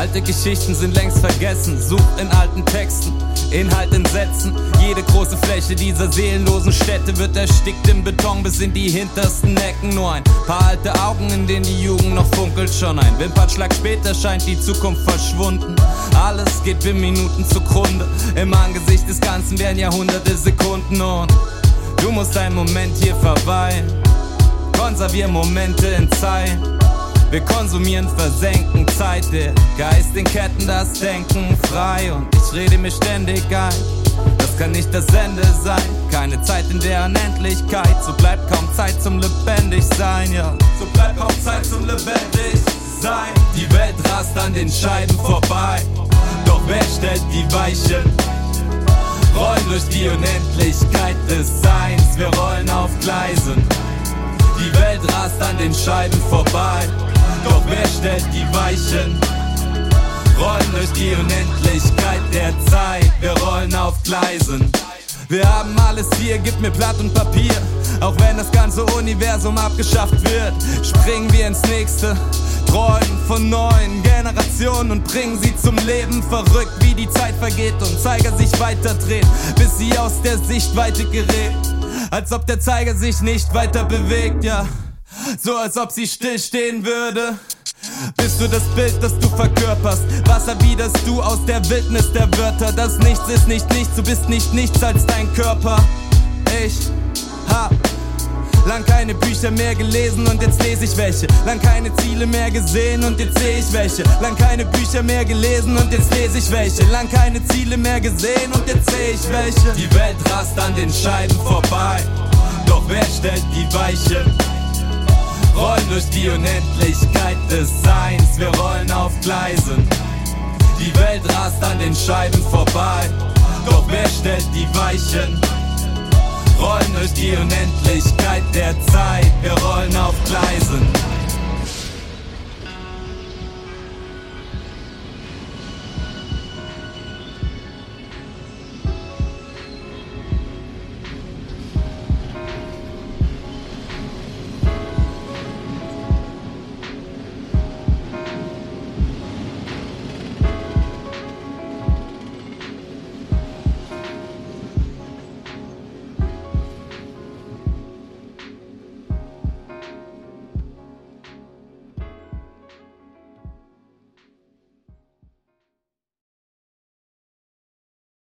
Alte Geschichten sind längst vergessen, sucht in alten Texten. Inhalt in Sätzen. Jede große Fläche dieser seelenlosen Städte wird erstickt im Beton bis in die hintersten Ecken. Nur ein paar alte Augen, in denen die Jugend noch funkelt. Schon ein Wimpernschlag später scheint die Zukunft verschwunden. Alles geht für Minuten zugrunde. Im Angesicht des Ganzen werden Jahrhunderte Sekunden und du musst einen Moment hier verweilen. Konservier Momente in Zeit. Wir konsumieren, versenken Zeit, der Geist in Ketten, das Denken frei und ich rede mir ständig ein. Das kann nicht das Ende sein, keine Zeit in der Unendlichkeit. So bleibt kaum Zeit zum lebendig sein, ja. So bleibt kaum Zeit zum lebendig sein. Die Welt rast an den Scheiben vorbei, doch wer stellt die Weichen? Rollen durch die Unendlichkeit des Seins, wir rollen auf Gleisen. Die Welt rast an den Scheiben vorbei. Doch wer stellt die Weichen? Rollen durch die Unendlichkeit der Zeit, wir rollen auf Gleisen. Wir haben alles hier, gib mir Blatt und Papier. Auch wenn das ganze Universum abgeschafft wird, springen wir ins nächste. Träumen von neuen Generationen und bringen sie zum Leben. Verrückt, wie die Zeit vergeht und Zeiger sich weiterdreht, bis sie aus der Sichtweite gerät. Als ob der Zeiger sich nicht weiter bewegt, ja. So als ob sie stillstehen würde. Bist du das Bild, das du verkörperst? Was erwiderst du aus der Wildnis der Wörter? Das Nichts ist nicht nichts, du bist nicht nichts als dein Körper. Ich hab lang keine Bücher mehr gelesen und jetzt lese ich welche. Lang keine Ziele mehr gesehen und jetzt sehe ich welche. Lang keine Bücher mehr gelesen und jetzt lese ich welche. Lang keine Ziele mehr gesehen und jetzt sehe ich welche. Die Welt rast an den Scheiben vorbei. Doch wer stellt die Weichen? Rollen durch die Unendlichkeit des Seins, wir rollen auf Gleisen. Die Welt rast an den Scheiben vorbei, doch wer stellt die Weichen? Rollen durch die Unendlichkeit der Zeit, wir rollen auf Gleisen.